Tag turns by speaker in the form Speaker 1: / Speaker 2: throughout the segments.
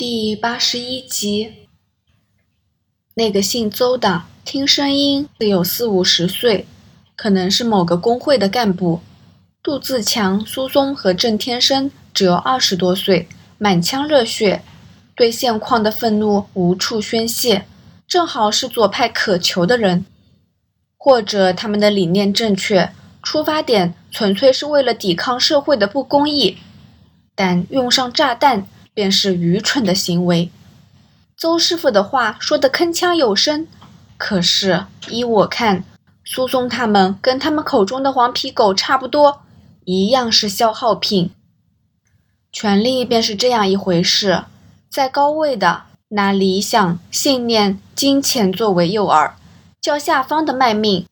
Speaker 1: 第八十一集，那个姓邹的，听声音得有四五十岁，可能是某个工会的干部。杜自强、苏松和郑天生只有二十多岁，满腔热血，对现况的愤怒无处宣泄，正好是左派渴求的人。或者他们的理念正确，出发点纯粹是为了抵抗社会的不公义，但用上炸弹。便是愚蠢的行为。邹师傅的话说得铿锵有声，可是依我看，苏松他们跟他们口中的黄皮狗差不多，一样是消耗品。权力便是这样一回事，在高位的拿理想、信念、金钱作为诱饵，叫下方的卖命。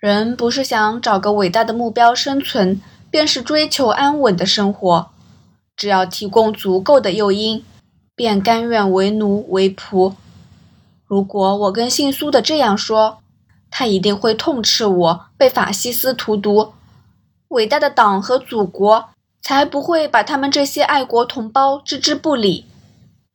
Speaker 1: 人不是想找个伟大的目标生存，便是追求安稳的生活。只要提供足够的诱因，便甘愿为奴为仆。如果我跟姓苏的这样说，他一定会痛斥我被法西斯荼毒。伟大的党和祖国才不会把他们这些爱国同胞置之不理。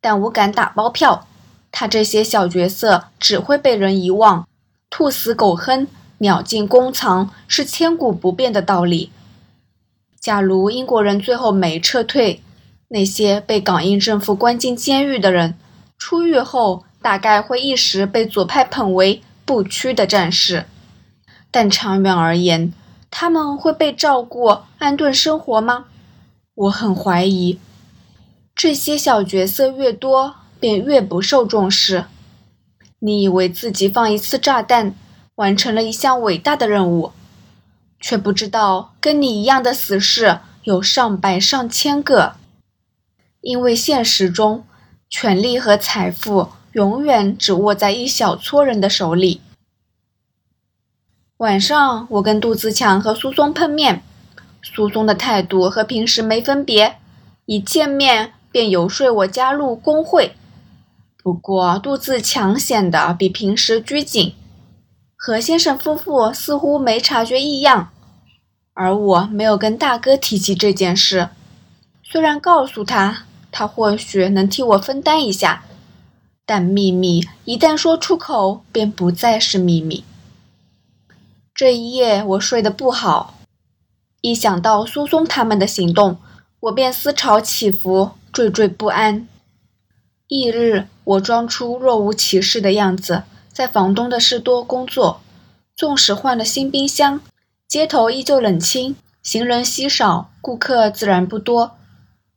Speaker 1: 但我敢打包票，他这些小角色只会被人遗忘。兔死狗烹，鸟尽弓藏，是千古不变的道理。假如英国人最后没撤退，那些被港英政府关进监狱的人，出狱后大概会一时被左派捧为不屈的战士。但长远而言，他们会被照顾、安顿生活吗？我很怀疑。这些小角色越多，便越不受重视。你以为自己放一次炸弹，完成了一项伟大的任务？却不知道，跟你一样的死士有上百上千个。因为现实中，权力和财富永远只握在一小撮人的手里。晚上，我跟杜自强和苏松碰面，苏松的态度和平时没分别，一见面便游说我加入工会。不过，杜自强显得比平时拘谨。何先生夫妇似乎没察觉异样，而我没有跟大哥提起这件事。虽然告诉他，他或许能替我分担一下，但秘密一旦说出口，便不再是秘密。这一夜我睡得不好，一想到苏松他们的行动，我便思潮起伏，惴惴不安。翌日，我装出若无其事的样子。在房东的士多工作，纵使换了新冰箱，街头依旧冷清，行人稀少，顾客自然不多。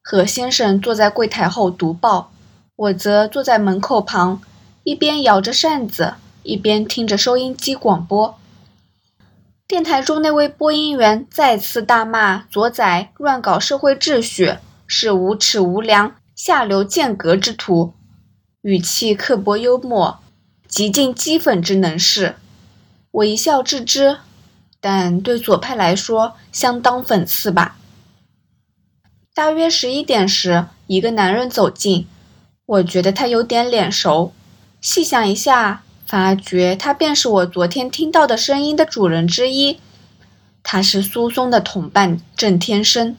Speaker 1: 何先生坐在柜台后读报，我则坐在门口旁，一边摇着扇子，一边听着收音机广播。电台中那位播音员再次大骂左仔乱搞社会秩序，是无耻无良、下流贱格之徒，语气刻薄幽默。极尽讥讽之能事，我一笑置之，但对左派来说相当讽刺吧。大约十一点时，一个男人走近，我觉得他有点脸熟，细想一下，发觉他便是我昨天听到的声音的主人之一。他是苏松的同伴郑天生。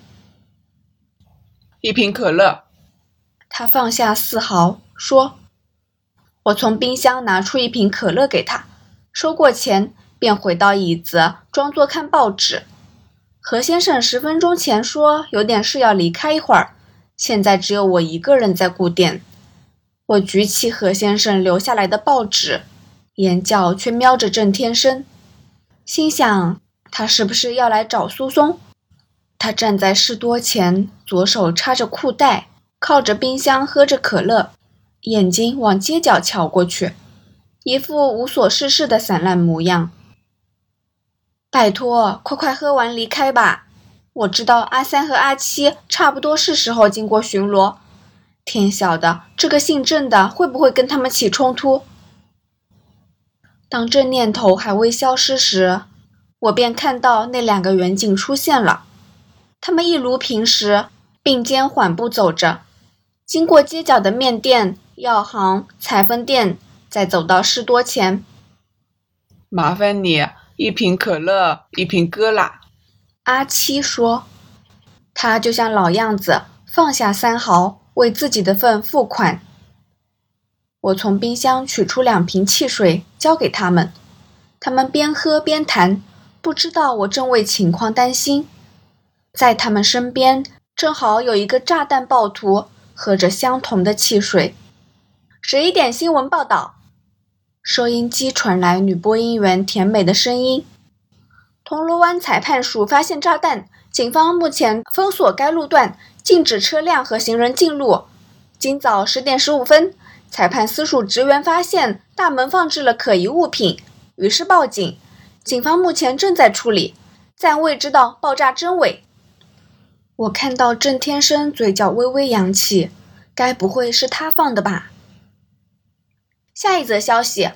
Speaker 2: 一瓶可乐。
Speaker 1: 他放下四毫，说。我从冰箱拿出一瓶可乐给他，收过钱便回到椅子，装作看报纸。何先生十分钟前说有点事要离开一会儿，现在只有我一个人在顾店。我举起何先生留下来的报纸，眼角却瞄着郑天生，心想他是不是要来找苏松？他站在士多前，左手插着裤袋，靠着冰箱喝着可乐。眼睛往街角瞧过去，一副无所事事的散烂模样。拜托，快快喝完离开吧！我知道阿三和阿七差不多是时候经过巡逻，天晓得这个姓郑的会不会跟他们起冲突。当这念头还未消失时，我便看到那两个远景出现了，他们一如平时并肩缓步走着，经过街角的面店。药行、裁缝店，再走到士多前。
Speaker 2: 麻烦你一瓶可乐，一瓶哥啦。
Speaker 1: 阿七说：“他就像老样子，放下三毫，为自己的份付款。我从冰箱取出两瓶汽水，交给他们。他们边喝边谈，不知道我正为情况担心。在他们身边，正好有一个炸弹暴徒，喝着相同的汽水。十一点新闻报道，收音机传来女播音员甜美的声音：“铜锣湾裁判署发现炸弹，警方目前封锁该路段，禁止车辆和行人进入。今早十点十五分，裁判私署职员发现大门放置了可疑物品。”于是报警，警方目前正在处理，暂未知道爆炸真伪。我看到郑天生嘴角微微扬起，该不会是他放的吧？下一则消息：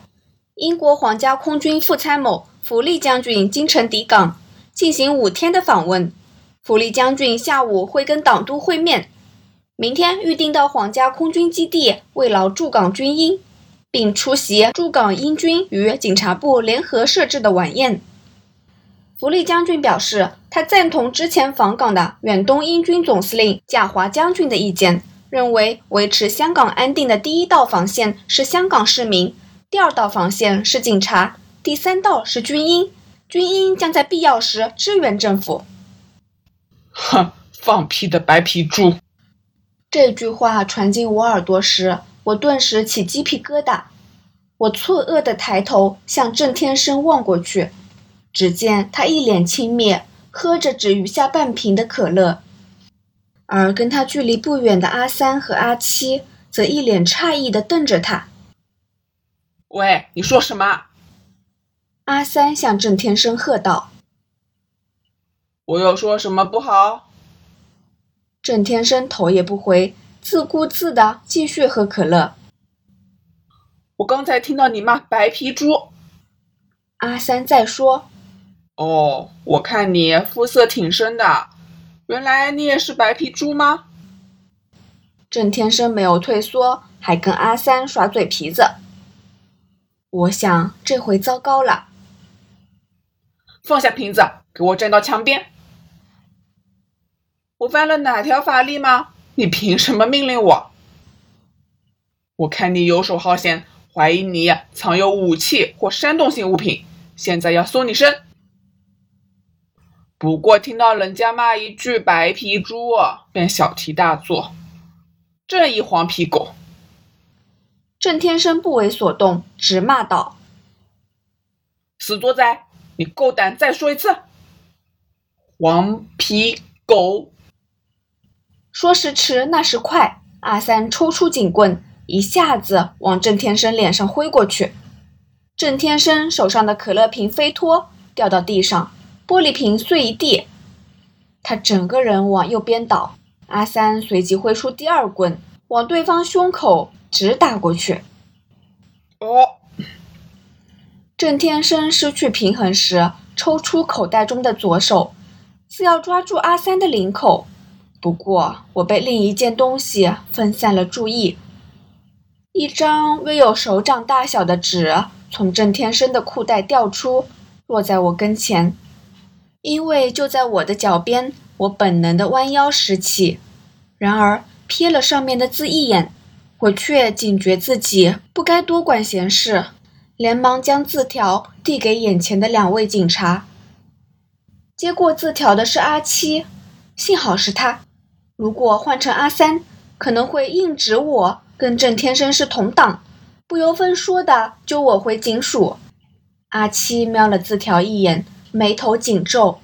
Speaker 1: 英国皇家空军副参谋弗利将军今晨抵港，进行五天的访问。弗利将军下午会跟党督会面，明天预定到皇家空军基地慰劳驻港军医。并出席驻港英军与警察部联合设置的晚宴。弗利将军表示，他赞同之前访港的远东英军总司令贾华将军的意见，认为维持香港安定的第一道防线是香港市民，第二道防线是警察，第三道是军医，军医将在必要时支援政府。
Speaker 2: 哼，放屁的白皮猪！
Speaker 1: 这句话传进我耳朵时。我顿时起鸡皮疙瘩，我错愕地抬头向郑天生望过去，只见他一脸轻蔑，喝着只余下半瓶的可乐，而跟他距离不远的阿三和阿七则一脸诧异的瞪着他。
Speaker 2: 喂，你说什么？
Speaker 1: 阿三向郑天生喝道：“
Speaker 2: 我有说什么不好？”
Speaker 1: 郑天生头也不回。自顾自的继续喝可乐。
Speaker 2: 我刚才听到你骂白皮猪。
Speaker 1: 阿三在说：“
Speaker 2: 哦，我看你肤色挺深的，原来你也是白皮猪吗？”
Speaker 1: 郑天生没有退缩，还跟阿三耍嘴皮子。我想这回糟糕了。
Speaker 2: 放下瓶子，给我站到墙边。我犯了哪条法律吗？你凭什么命令我？我看你游手好闲，怀疑你藏有武器或煽动性物品，现在要搜你身。不过听到人家骂一句“白皮猪”，便小题大做，这一黄皮狗！
Speaker 1: 郑天生不为所动，直骂道：“
Speaker 2: 死作仔，你够胆再说一次！黄皮狗！”
Speaker 1: 说时迟，那时快，阿三抽出警棍，一下子往郑天生脸上挥过去。郑天生手上的可乐瓶飞脱，掉到地上，玻璃瓶碎一地，他整个人往右边倒。阿三随即挥出第二棍，往对方胸口直打过去。
Speaker 2: 哦！
Speaker 1: 郑天生失去平衡时，抽出口袋中的左手，似要抓住阿三的领口。不过，我被另一件东西分散了注意。一张约有手掌大小的纸从郑天生的裤袋掉出，落在我跟前。因为就在我的脚边，我本能的弯腰拾起，然而瞥了上面的字一眼，我却警觉自己不该多管闲事，连忙将字条递给眼前的两位警察。接过字条的是阿七，幸好是他。如果换成阿三，可能会硬指我跟郑天生是同党，不由分说的揪我回警署。阿七瞄了字条一眼，眉头紧皱，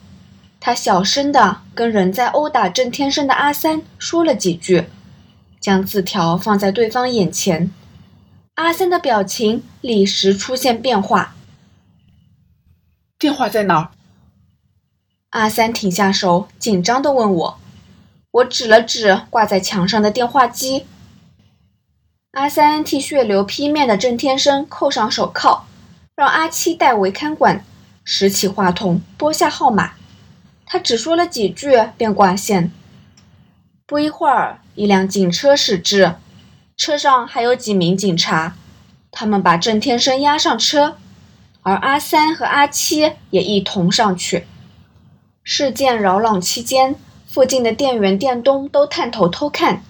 Speaker 1: 他小声的跟仍在殴打郑天生的阿三说了几句，将字条放在对方眼前。阿三的表情立时出现变化。
Speaker 2: 电话在哪儿？
Speaker 1: 阿三停下手，紧张的问我。我指了指挂在墙上的电话机。阿三替血流披面的郑天生扣上手铐，让阿七代为看管，拾起话筒拨下号码。他只说了几句便挂线。不一会儿，一辆警车驶至，车上还有几名警察。他们把郑天生押上车，而阿三和阿七也一同上去。事件扰攘期间。附近的店员、店东都探头偷看，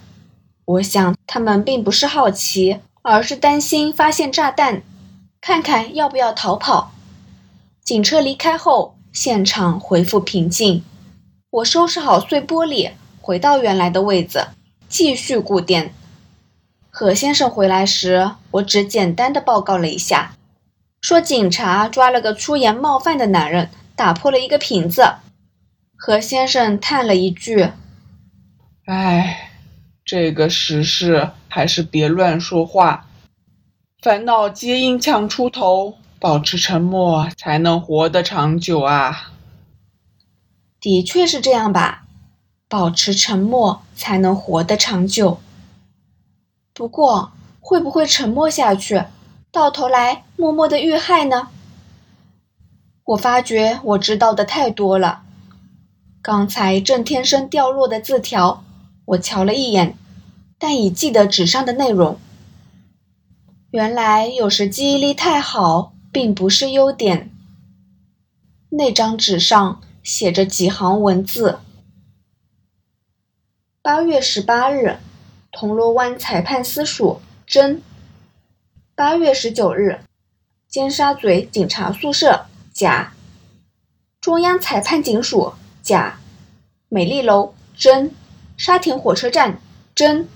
Speaker 1: 我想他们并不是好奇，而是担心发现炸弹，看看要不要逃跑。警车离开后，现场恢复平静。我收拾好碎玻璃，回到原来的位子，继续固定。何先生回来时，我只简单的报告了一下，说警察抓了个出言冒犯的男人，打破了一个瓶子。何先生叹了一句：“
Speaker 2: 唉，这个时事还是别乱说话，烦恼皆因强出头，保持沉默才能活得长久啊。”
Speaker 1: 的确是这样吧，保持沉默才能活得长久。不过，会不会沉默下去，到头来默默的遇害呢？我发觉我知道的太多了。刚才郑天生掉落的字条，我瞧了一眼，但已记得纸上的内容。原来有时记忆力太好，并不是优点。那张纸上。写着几行文字：八月十八日，铜锣湾裁判司署真；八月十九日，尖沙咀警察宿舍甲；中央裁判警署甲；美丽楼真；沙田火车站真。